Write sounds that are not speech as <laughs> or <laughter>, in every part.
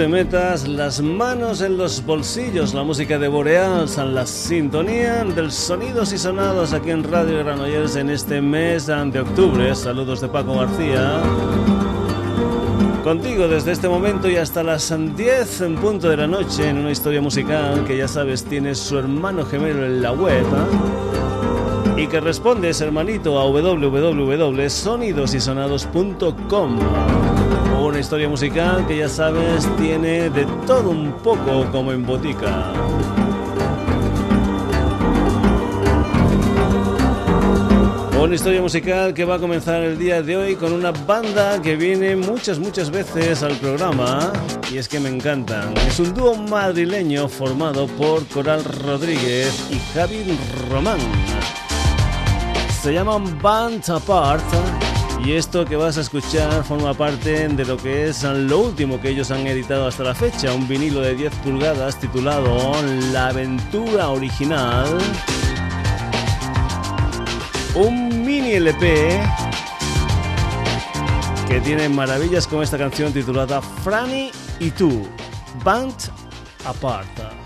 Te metas las manos en los bolsillos, la música de Boreals, la sintonía del sonidos y sonados aquí en Radio Granollers en este mes de octubre. Saludos de Paco García. Contigo desde este momento y hasta las 10 en punto de la noche en una historia musical que ya sabes tiene su hermano gemelo en la web. ¿eh? Y que respondes, hermanito, a www.sonidosysonados.com historia musical que ya sabes tiene de todo un poco como en botica. Una historia musical que va a comenzar el día de hoy con una banda que viene muchas, muchas veces al programa y es que me encantan. Es un dúo madrileño formado por Coral Rodríguez y Javi Román. Se llaman Band Apart y esto que vas a escuchar forma parte de lo que es lo último que ellos han editado hasta la fecha, un vinilo de 10 pulgadas titulado La aventura original. Un mini LP que tiene maravillas con esta canción titulada Franny y tú, Band Apart.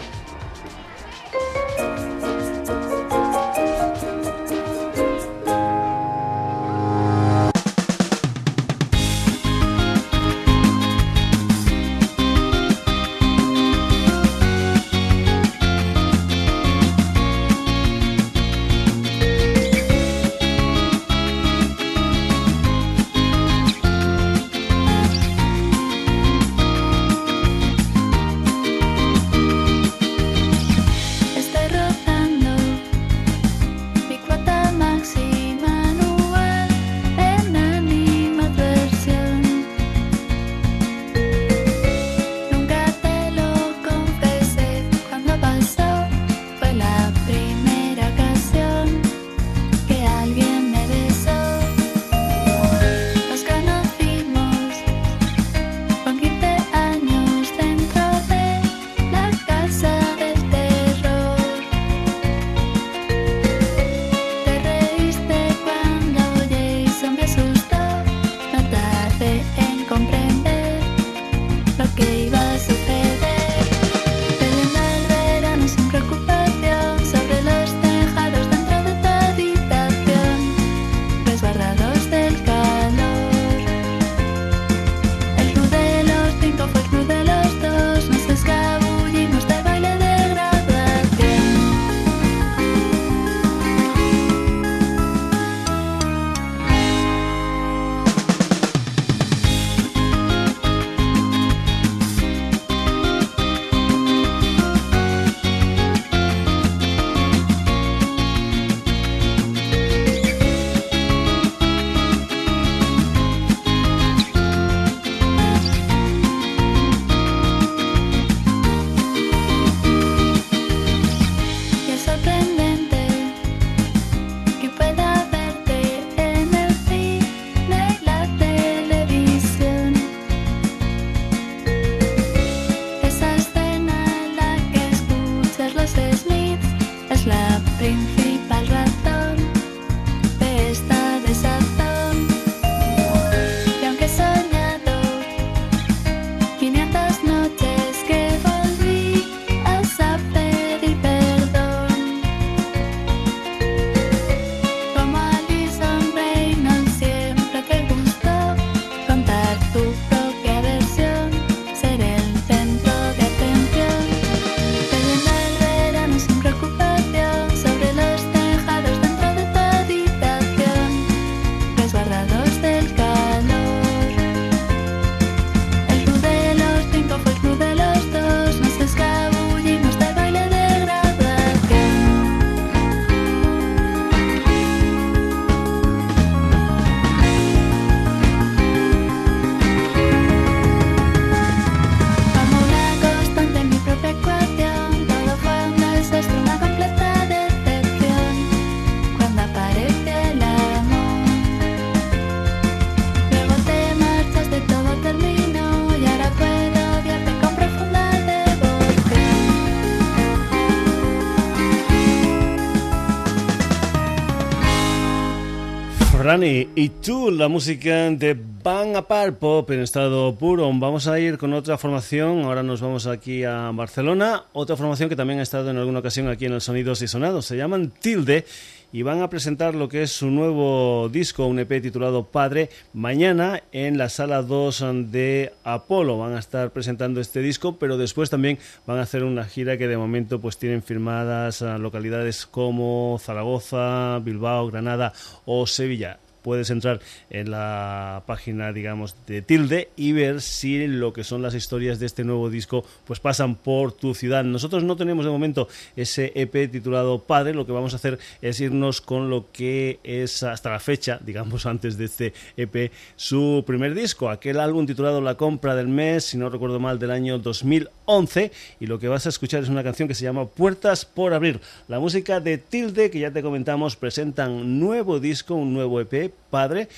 Rani y tú, la música de Van Apart Pop en estado puro. Vamos a ir con otra formación. Ahora nos vamos aquí a Barcelona. Otra formación que también ha estado en alguna ocasión aquí en el Sonidos y Sonados. Se llaman Tilde y van a presentar lo que es su nuevo disco, un EP titulado Padre, mañana en la sala 2 de Apolo. Van a estar presentando este disco, pero después también van a hacer una gira que de momento pues tienen firmadas localidades como Zaragoza, Bilbao, Granada o Sevilla puedes entrar en la página, digamos, de Tilde y ver si lo que son las historias de este nuevo disco pues pasan por tu ciudad. Nosotros no tenemos de momento ese EP titulado Padre, lo que vamos a hacer es irnos con lo que es hasta la fecha, digamos, <laughs> antes de este EP, su primer disco, aquel álbum titulado La compra del mes, si no recuerdo mal, del año 2011 y lo que vas a escuchar es una canción que se llama Puertas por abrir. La música de Tilde, que ya te comentamos, presentan nuevo disco, un nuevo EP Padre,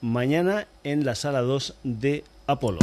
mañana en la sala 2 de Apolo.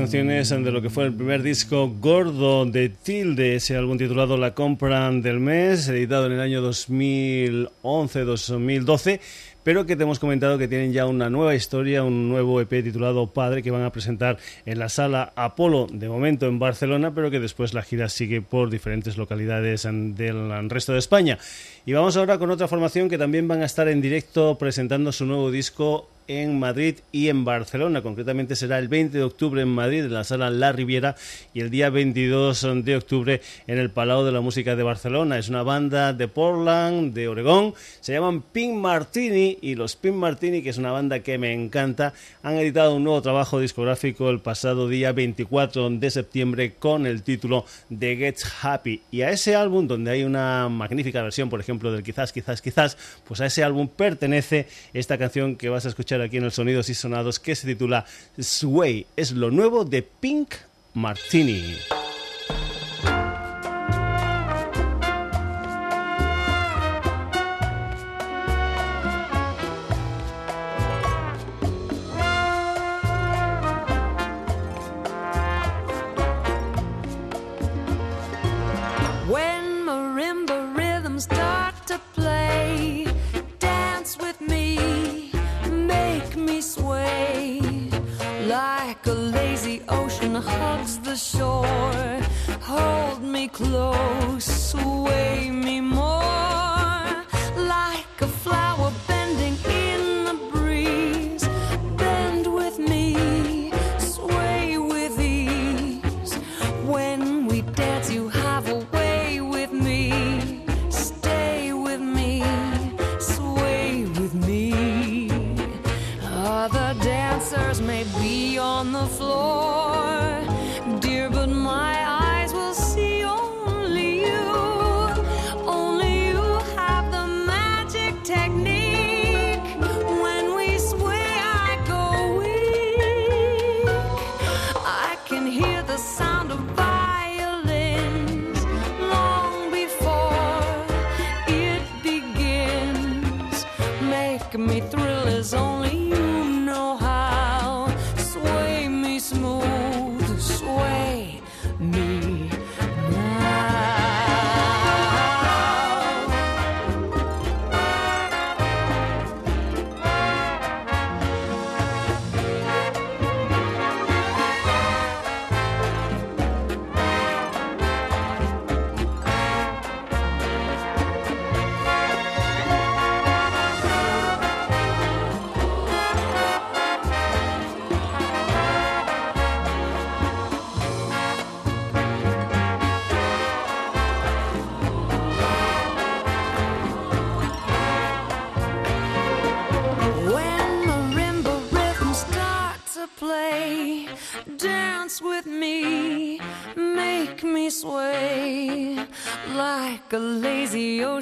Canciones de lo que fue el primer disco gordo de Tilde, ese álbum titulado La compra del mes, editado en el año 2011-2012 pero que te hemos comentado que tienen ya una nueva historia, un nuevo EP titulado Padre que van a presentar en la sala Apolo, de momento en Barcelona, pero que después la gira sigue por diferentes localidades del resto de España. Y vamos ahora con otra formación que también van a estar en directo presentando su nuevo disco en Madrid y en Barcelona. Concretamente será el 20 de octubre en Madrid, en la sala La Riviera, y el día 22 de octubre en el Palau de la Música de Barcelona. Es una banda de Portland, de Oregón. Se llaman Pink Martini y los Pink Martini, que es una banda que me encanta, han editado un nuevo trabajo discográfico el pasado día 24 de septiembre con el título The Gets Happy. Y a ese álbum, donde hay una magnífica versión, por ejemplo, del Quizás, Quizás, Quizás, pues a ese álbum pertenece esta canción que vas a escuchar aquí en el Sonidos y Sonados que se titula Sway. Es lo nuevo de Pink Martini.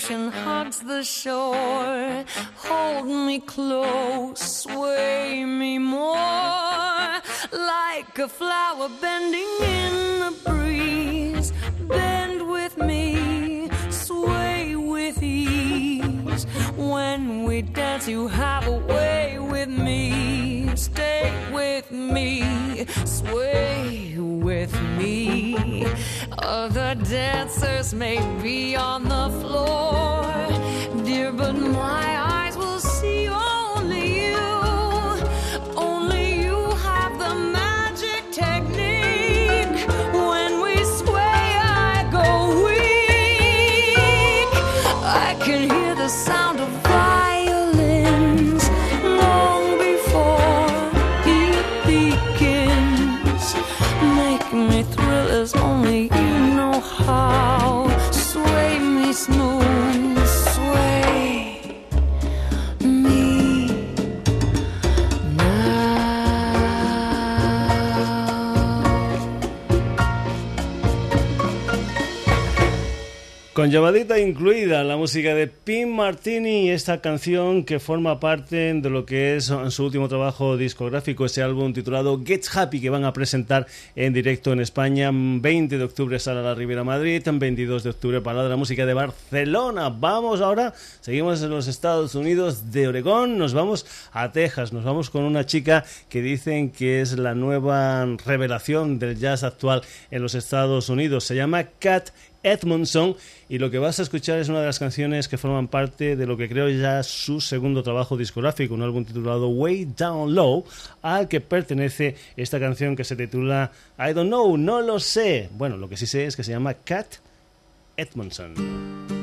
The shore. Hold me close, sway me more. Like a flower bending in the breeze. Bend with me, sway with ease. When we dance, you have a way with me. Stay with me, sway with me. Other dancers may be on the floor. Dear, but my eyes Con llamadita incluida la música de Pim Martini y esta canción que forma parte de lo que es su último trabajo discográfico, ese álbum titulado Get Happy que van a presentar en directo en España. 20 de octubre sale a la Riviera Madrid, 22 de octubre para la música de Barcelona. Vamos ahora, seguimos en los Estados Unidos de Oregón, nos vamos a Texas, nos vamos con una chica que dicen que es la nueva revelación del jazz actual en los Estados Unidos. Se llama Cat Edmondson y lo que vas a escuchar es una de las canciones que forman parte de lo que creo ya su segundo trabajo discográfico, un álbum titulado Way Down Low, al que pertenece esta canción que se titula I Don't Know, no lo sé. Bueno, lo que sí sé es que se llama Cat Edmondson.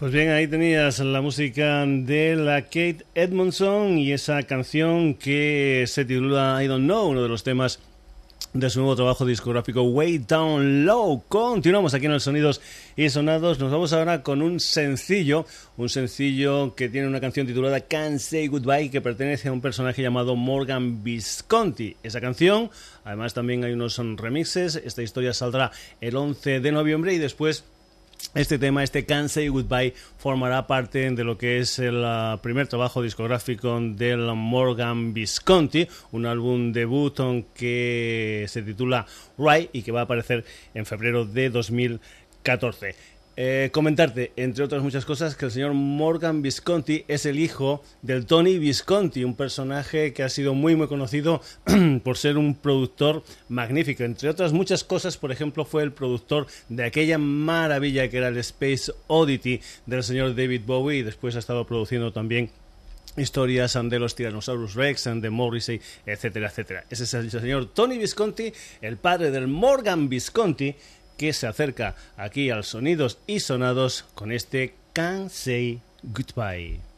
Pues bien, ahí tenías la música de la Kate Edmondson y esa canción que se titula I Don't Know, uno de los temas de su nuevo trabajo discográfico Way Down Low. Continuamos aquí en los Sonidos y Sonados. Nos vamos ahora con un sencillo, un sencillo que tiene una canción titulada Can't Say Goodbye que pertenece a un personaje llamado Morgan Visconti. Esa canción, además también hay unos remixes. Esta historia saldrá el 11 de noviembre y después este tema, este Can't Say Goodbye, formará parte de lo que es el ah, primer trabajo discográfico del Morgan Visconti, un álbum debut que se titula Right y que va a aparecer en febrero de 2014. Eh, comentarte, entre otras muchas cosas, que el señor Morgan Visconti es el hijo del Tony Visconti, un personaje que ha sido muy muy conocido <clears throat> por ser un productor magnífico. Entre otras muchas cosas, por ejemplo, fue el productor de aquella maravilla que era el Space Oddity del señor David Bowie y después ha estado produciendo también historias de los Tyrannosaurus Rex, de Morrissey, etcétera, etcétera. Ese es el señor Tony Visconti, el padre del Morgan Visconti, que se acerca aquí al Sonidos y Sonados con este Can't Say Goodbye.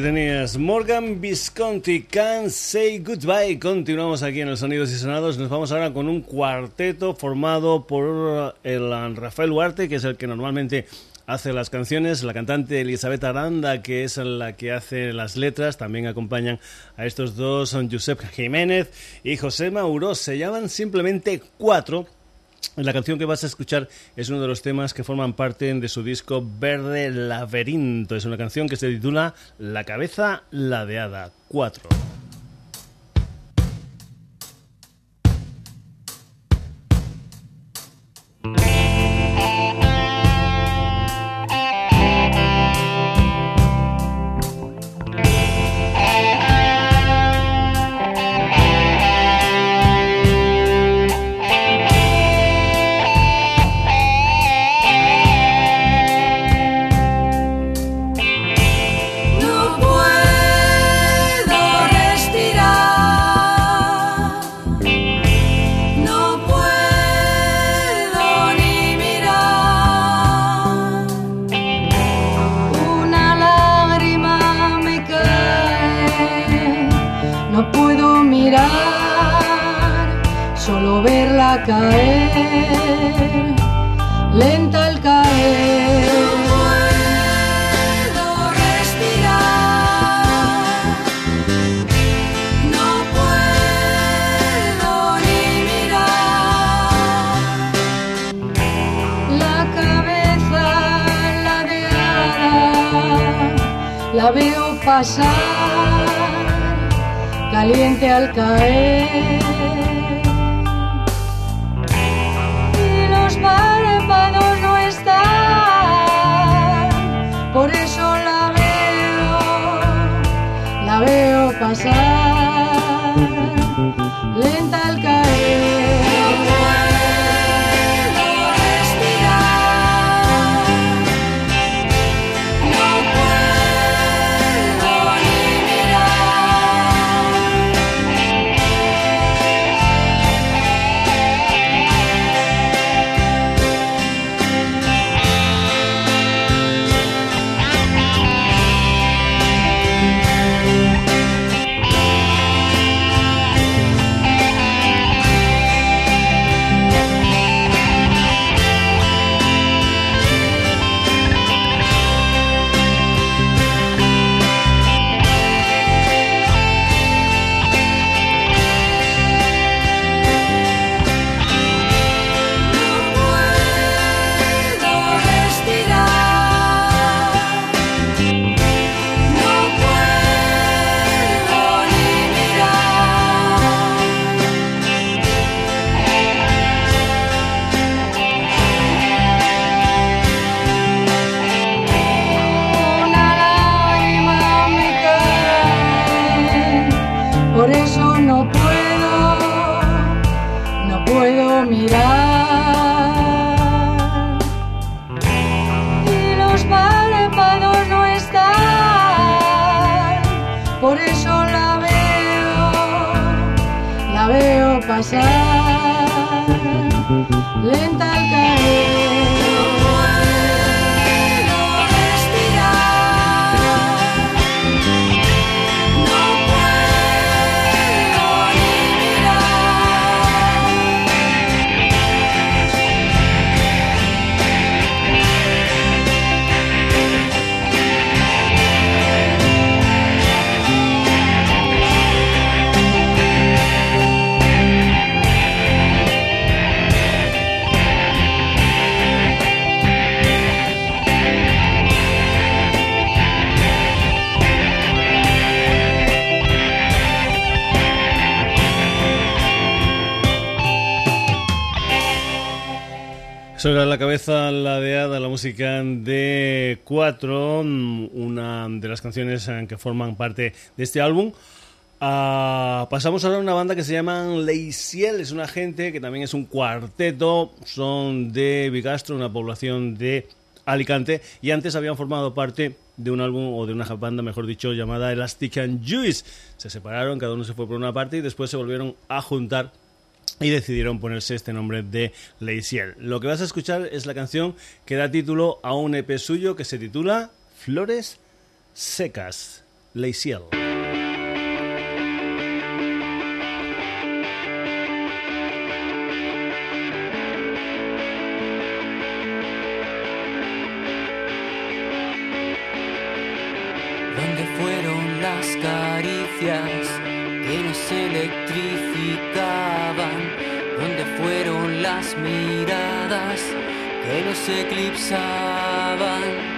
Tenías Morgan Visconti, Can't Say Goodbye. Continuamos aquí en los Sonidos y Sonados. Nos vamos ahora con un cuarteto formado por el Rafael Huarte, que es el que normalmente hace las canciones, la cantante Elizabeth Aranda, que es la que hace las letras, también acompañan a estos dos, son Josep Jiménez y José Mauro. Se llaman simplemente Cuatro. La canción que vas a escuchar es uno de los temas que forman parte de su disco Verde Laberinto. Es una canción que se titula La cabeza ladeada 4. Caer, lenta al caer. puedo respirar, no puedo ni mirar. La cabeza ladeada, la veo pasar, caliente al caer. Pasar, lenta de Cuatro, mm, una de las canciones eh, que forman parte de este álbum. Ah, pasamos ahora a una banda que se llaman Leisiel, es una gente que también es un cuarteto, son de Bigastro, una población de Alicante, y antes habían formado parte de un álbum o de una banda, mejor dicho, llamada Elastic and Juice. Se separaron, cada uno se fue por una parte y después se volvieron a juntar y decidieron ponerse este nombre de Leisiel. Lo que vas a escuchar es la canción que da título a un EP suyo que se titula Flores Secas. Leisiel. Que nos eclipsaban?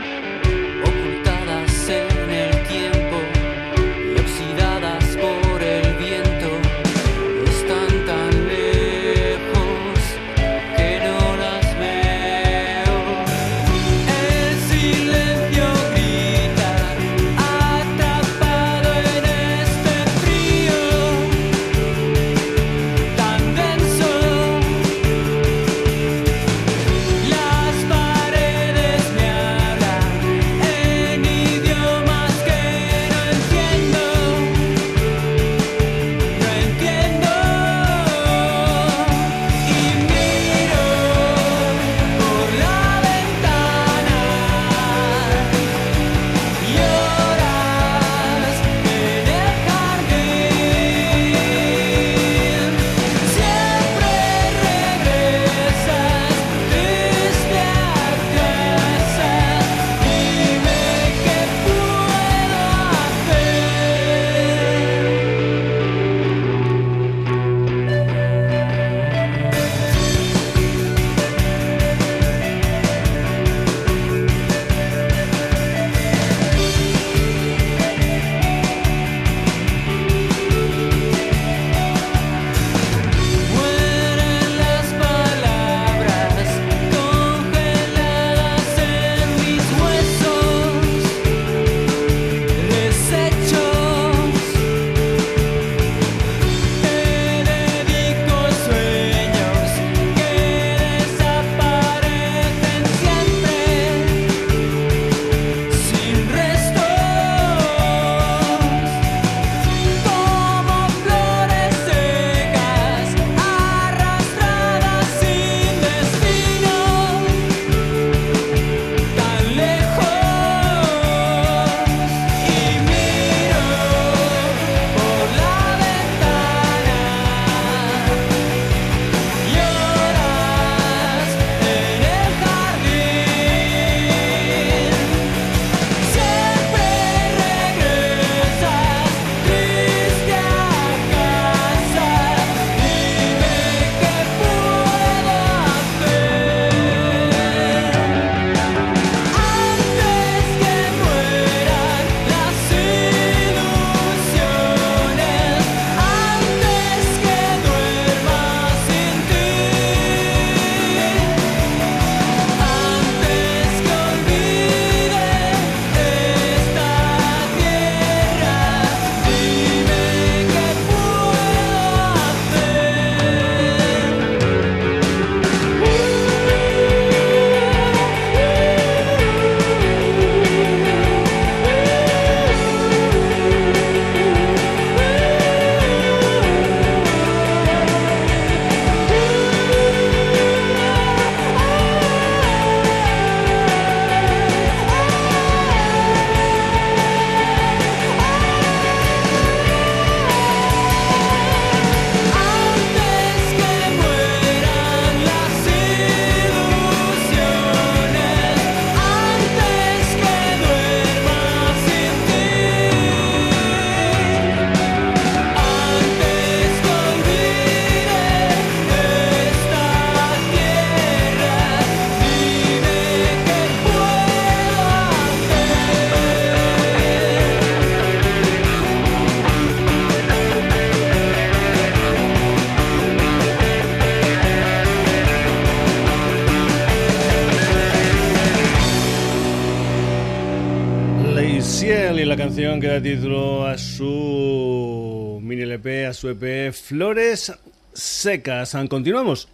Canción que da título a su mini LP, a su EP Flores Secas. Continuamos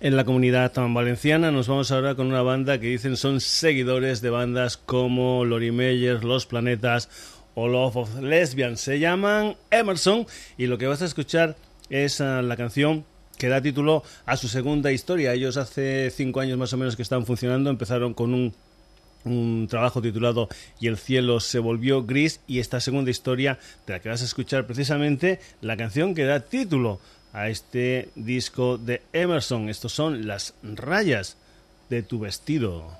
en la comunidad tan valenciana. Nos vamos ahora con una banda que dicen son seguidores de bandas como Lori Meyer, Los Planetas o Love of Lesbian. Se llaman Emerson y lo que vas a escuchar es ah, la canción que da título a su segunda historia. Ellos hace cinco años más o menos que están funcionando, empezaron con un un trabajo titulado Y el cielo se volvió gris y esta segunda historia de la que vas a escuchar precisamente la canción que da título a este disco de Emerson. Estos son las rayas de tu vestido.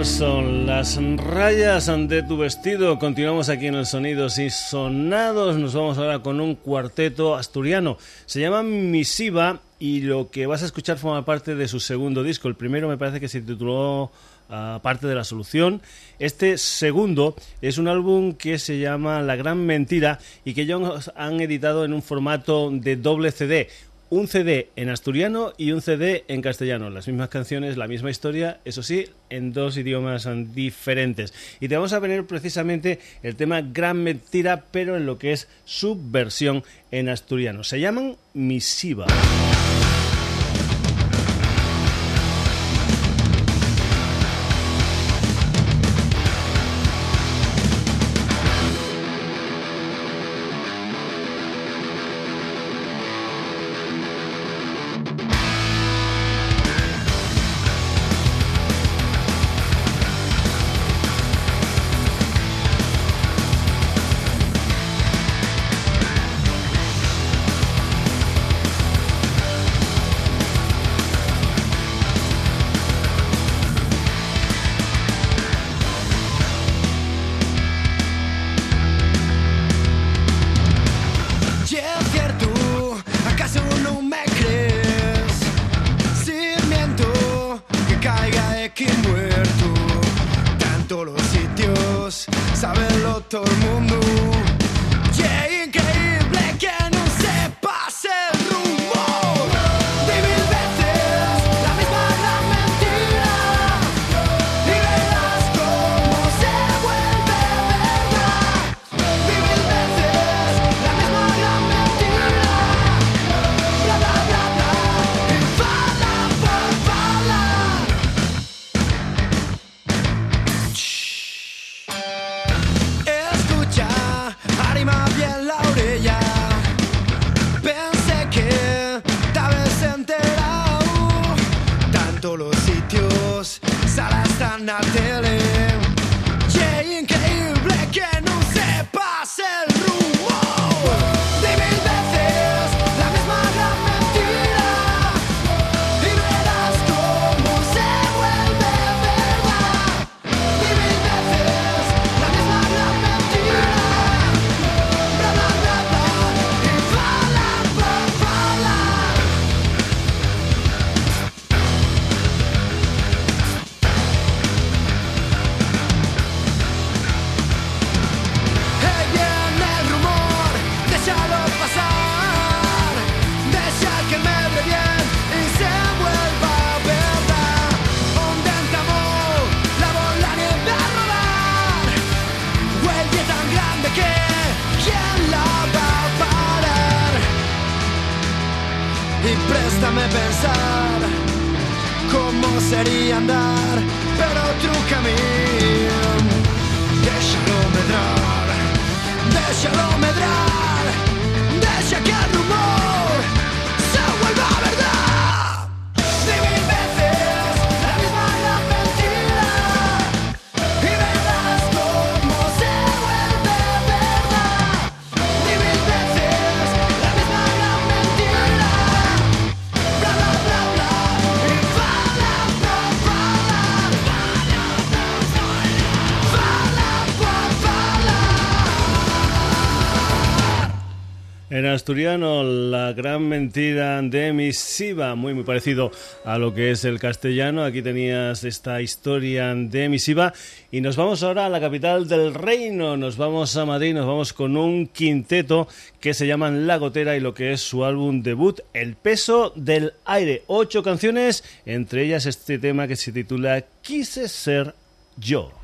Emerson, las rayas de tu vestido. Continuamos aquí en el Sonidos y Sonados. Nos vamos ahora con un cuarteto asturiano. Se llama Misiva y lo que vas a escuchar forma parte de su segundo disco. El primero me parece que se tituló ah, Parte de la Solución. Este segundo es un álbum que se llama La Gran Mentira y que ellos han editado en un formato de doble CD un CD en asturiano y un CD en castellano. Las mismas canciones, la misma historia, eso sí, en dos idiomas diferentes. Y te vamos a poner precisamente el tema Gran Mentira, pero en lo que es su versión en asturiano. Se llaman Misiva. Asturiano, la gran mentira de Misiva, muy muy parecido a lo que es el castellano. Aquí tenías esta historia de Misiva y nos vamos ahora a la capital del reino. Nos vamos a Madrid, nos vamos con un quinteto que se llaman La Gotera y lo que es su álbum debut, El peso del aire. Ocho canciones, entre ellas este tema que se titula Quise ser yo.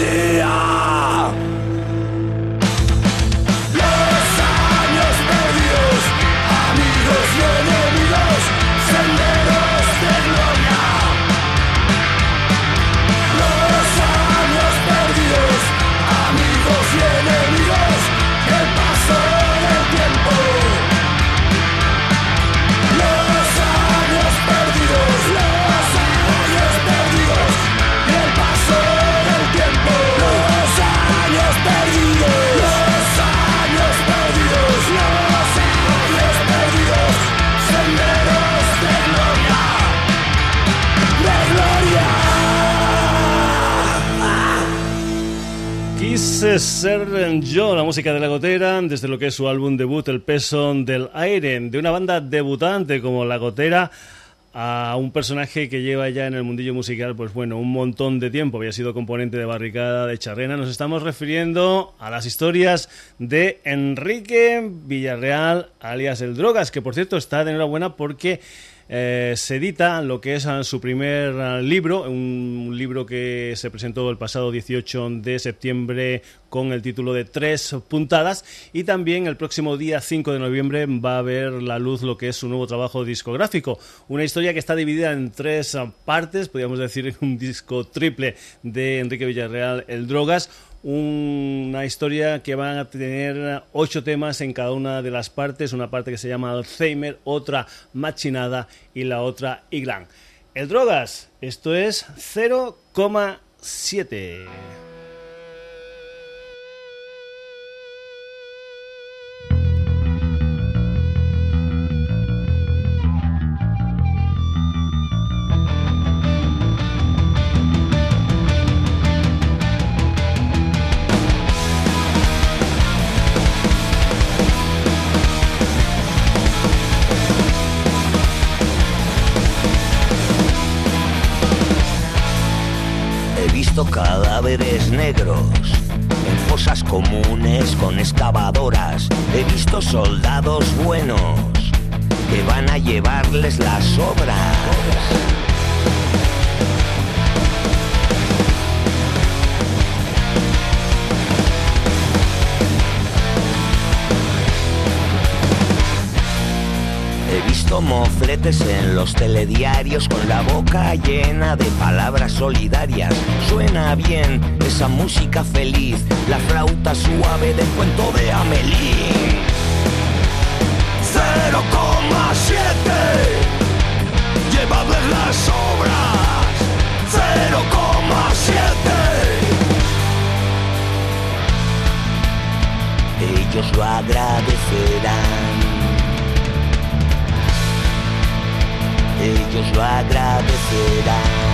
Yeah. Quise ser yo, la música de la gotera, desde lo que es su álbum debut, El peso del aire, de una banda debutante como La Gotera a un personaje que lleva ya en el mundillo musical, pues bueno, un montón de tiempo. Había sido componente de Barricada, de Charrena. Nos estamos refiriendo a las historias de Enrique Villarreal, alias El Drogas, que por cierto está de enhorabuena porque eh, se edita lo que es ah, su primer ah, libro, un libro que se presentó el pasado 18 de septiembre con el título de Tres puntadas. Y también el próximo día 5 de noviembre va a ver la luz lo que es su nuevo trabajo discográfico, una historia que está dividida en tres ah, partes, podríamos decir <laughs> un disco triple de Enrique Villarreal, El Drogas, una historia que van a tener ocho temas en cada una de las partes, una parte que se llama Alzheimer, otra Machinada y la otra Iglan. El Drogas, esto es 0,7. Negros en fosas comunes con excavadoras. He visto soldados buenos que van a llevarles las obras. Como fletes en los telediarios con la boca llena de palabras solidarias. Suena bien esa música feliz, la flauta suave del cuento de Amelie. 0,7 Llevadles las obras 0,7 Ellos lo agradecerán Ellos lo agradecerán.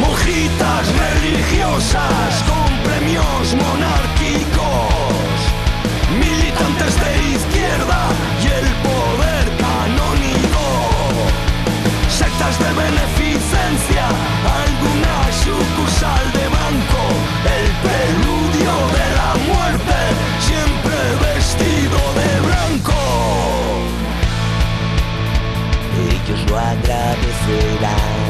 Monjitas religiosas con premios monárquicos, agradecerán.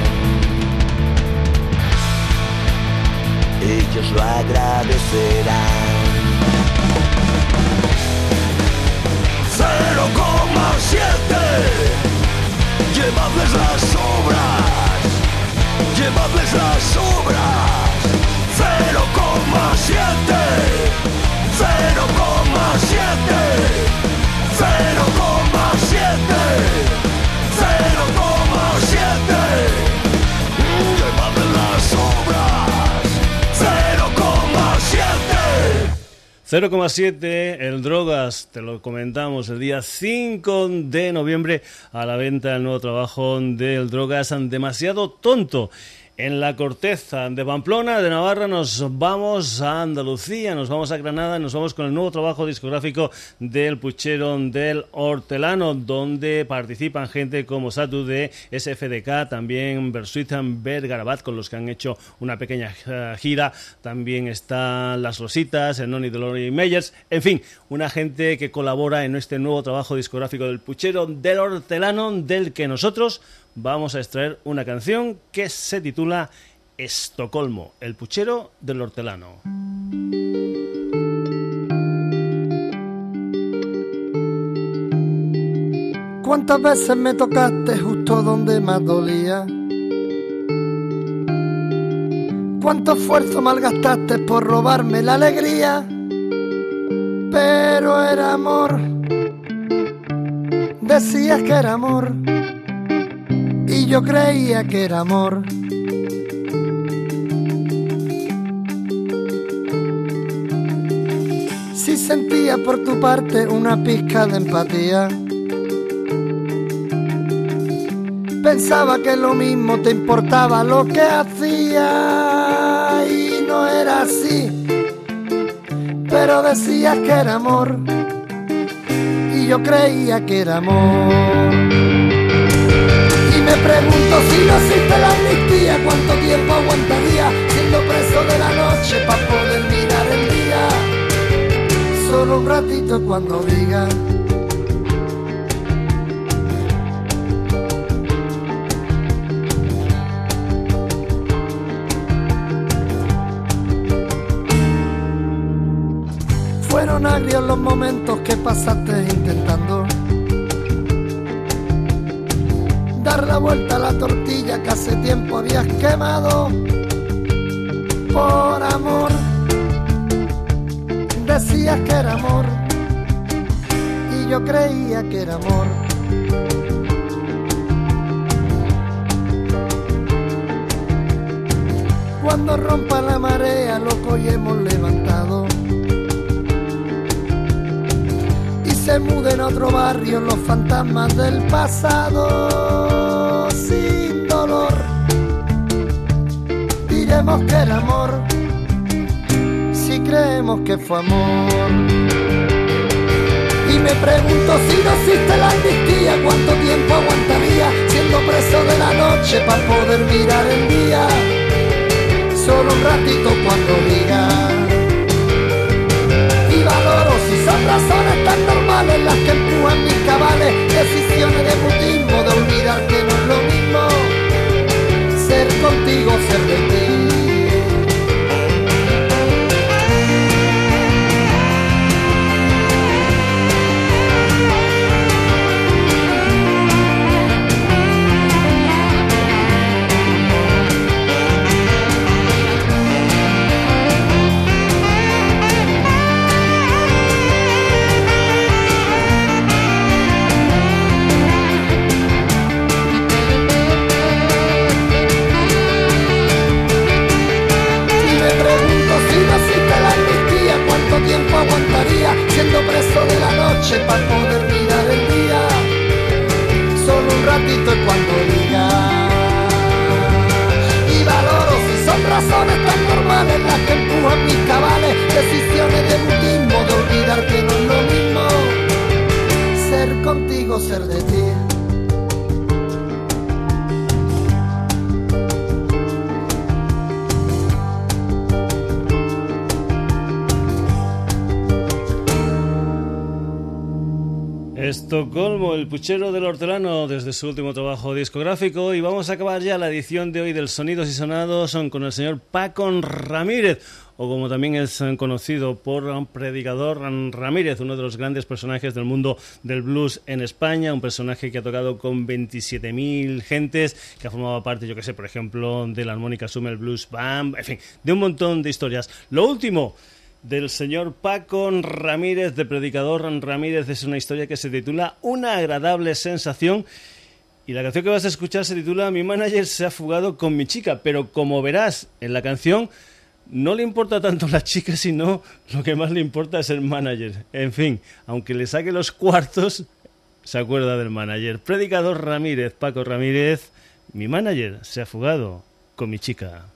ellos lo agradecerán. 0,7 Llevadles las obras, llevadles las obras. 0,7 0,7 0,7 0,7 0,7 0,7 el Drogas, te lo comentamos el día 5 de noviembre a la venta el nuevo trabajo del Drogas demasiado tonto. En la corteza de Pamplona, de Navarra, nos vamos a Andalucía, nos vamos a Granada, nos vamos con el nuevo trabajo discográfico del Puchero del Hortelano, donde participan gente como Satu de SFDK, también Bersuitan Bergarabat, con los que han hecho una pequeña eh, gira. También están Las Rositas, el Noni de Lori Meyers, en fin, una gente que colabora en este nuevo trabajo discográfico del Puchero del Hortelano, del que nosotros vamos a extraer una canción que se titula Estocolmo, el puchero del hortelano. ¿Cuántas veces me tocaste justo donde más dolía? ¿Cuánto esfuerzo malgastaste por robarme la alegría? Pero era amor, decías que era amor, y yo creía que era amor. Si sentía por tu parte una pizca de empatía. Pensaba que lo mismo te importaba lo que hacía y no era así. Pero decías que era amor y yo creía que era amor. Pregunto si no existe la amnistía, cuánto tiempo aguantaría siendo preso de la noche para poder mirar el día. Solo un ratito cuando diga. Fueron agrios los momentos que pasaste intentando la vuelta a la tortilla que hace tiempo habías quemado. Por amor, decías que era amor y yo creía que era amor. Cuando rompa la marea, loco y hemos levantado. y se muden a otro barrio los fantasmas del pasado Diremos que era amor si creemos que fue amor. Y me pregunto si no existe la amnistía, cuánto tiempo aguantaría siendo preso de la noche para poder mirar el día. Solo un ratito cuando diga y valoro si son razones tan normales las que empujan mis cabales, decisiones de mutismo, de olvidar que no es lo mismo contigo, ser de ti. corriendo preso de la noche para poder mirar el día. Solo un ratito es cuando diga. Y valoro si son razones tan normales las que empujan mis cabales, decisiones de mutismo, de olvidar que no es lo mismo ser contigo, ser de ti. Estocolmo, el puchero del hortelano desde su último trabajo discográfico y vamos a acabar ya la edición de hoy del Sonidos y Sonados son con el señor Paco Ramírez o como también es conocido por Predicador Ramírez, uno de los grandes personajes del mundo del blues en España, un personaje que ha tocado con 27.000 gentes, que ha formado parte, yo que sé, por ejemplo, de la armónica Summer Blues Band, en fin, de un montón de historias. Lo último del señor Paco Ramírez, de Predicador Ramírez, es una historia que se titula Una agradable sensación. Y la canción que vas a escuchar se titula Mi manager se ha fugado con mi chica, pero como verás en la canción, no le importa tanto la chica, sino lo que más le importa es el manager. En fin, aunque le saque los cuartos, se acuerda del manager. Predicador Ramírez, Paco Ramírez, mi manager se ha fugado con mi chica.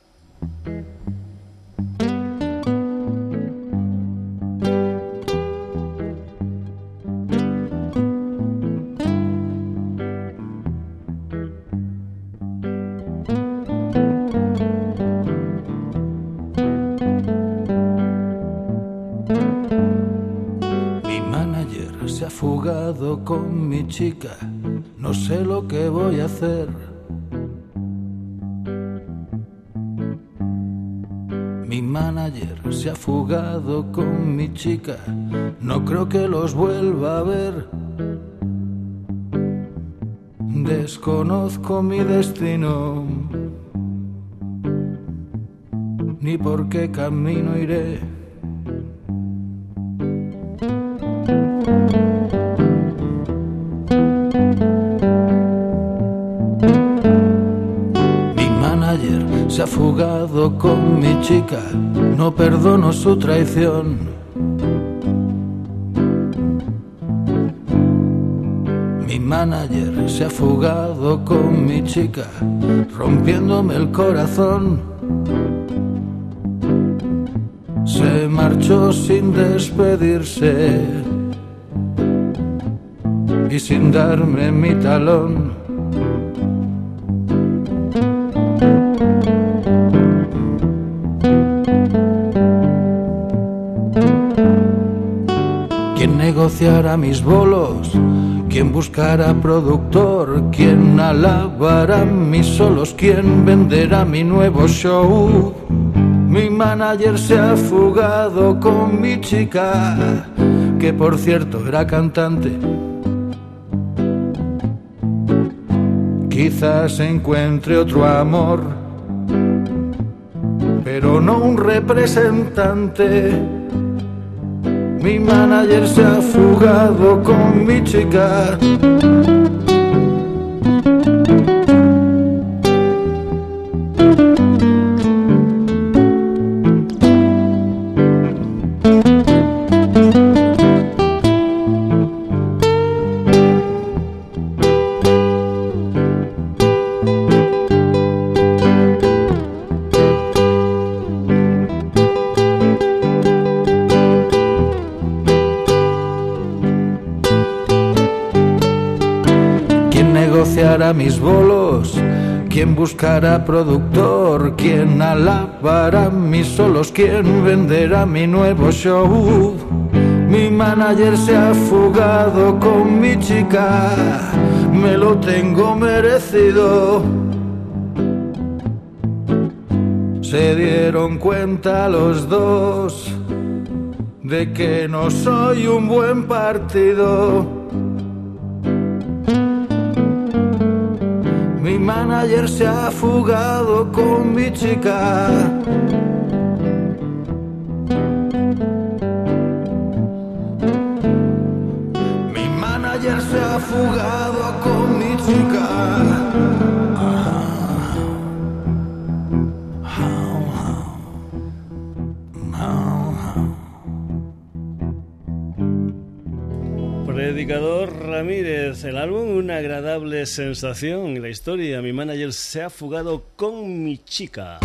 No sé lo que voy a hacer. Mi manager se ha fugado con mi chica, no creo que los vuelva a ver. Desconozco mi destino, ni por qué camino iré. Se ha fugado con mi chica, no perdono su traición. Mi manager se ha fugado con mi chica, rompiéndome el corazón. Se marchó sin despedirse y sin darme mi talón. Mis bolos? ¿Quién buscará productor? ¿Quién alabará mis solos? ¿Quién venderá mi nuevo show? Mi manager se ha fugado con mi chica, que por cierto era cantante. Quizás encuentre otro amor, pero no un representante mi manager se ha fugado con mi chica. ¿Quién buscará productor? ¿Quién alabará mis solos? ¿Quién venderá mi nuevo show? Mi manager se ha fugado con mi chica, me lo tengo merecido. Se dieron cuenta los dos de que no soy un buen partido manager se ha fugado con mi chica. Mi manager se ha fugado con mi chica. Ramírez, el álbum Una agradable sensación. La historia, mi manager se ha fugado con mi chica.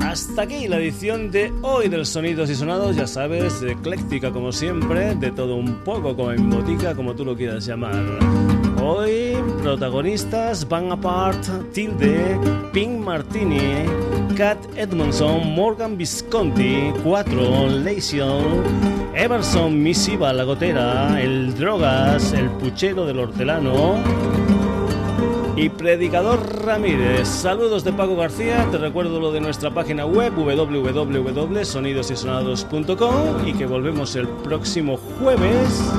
Hasta aquí la edición de hoy del Sonidos y Sonados, ya sabes, ecléctica como siempre, de todo un poco, como en botica, como tú lo quieras llamar. Hoy protagonistas Van Apart, Tilde, Pink Martini, Cat Edmondson, Morgan Visconti, 4, Lesion, Everson Misiva La Gotera, El Drogas, El Puchero del Hortelano y Predicador Ramírez. Saludos de Paco García, te recuerdo lo de nuestra página web www.sonidosysonados.com y que volvemos el próximo jueves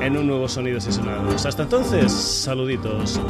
en un nuevo Sonidos y Sonados. Hasta entonces, saluditos.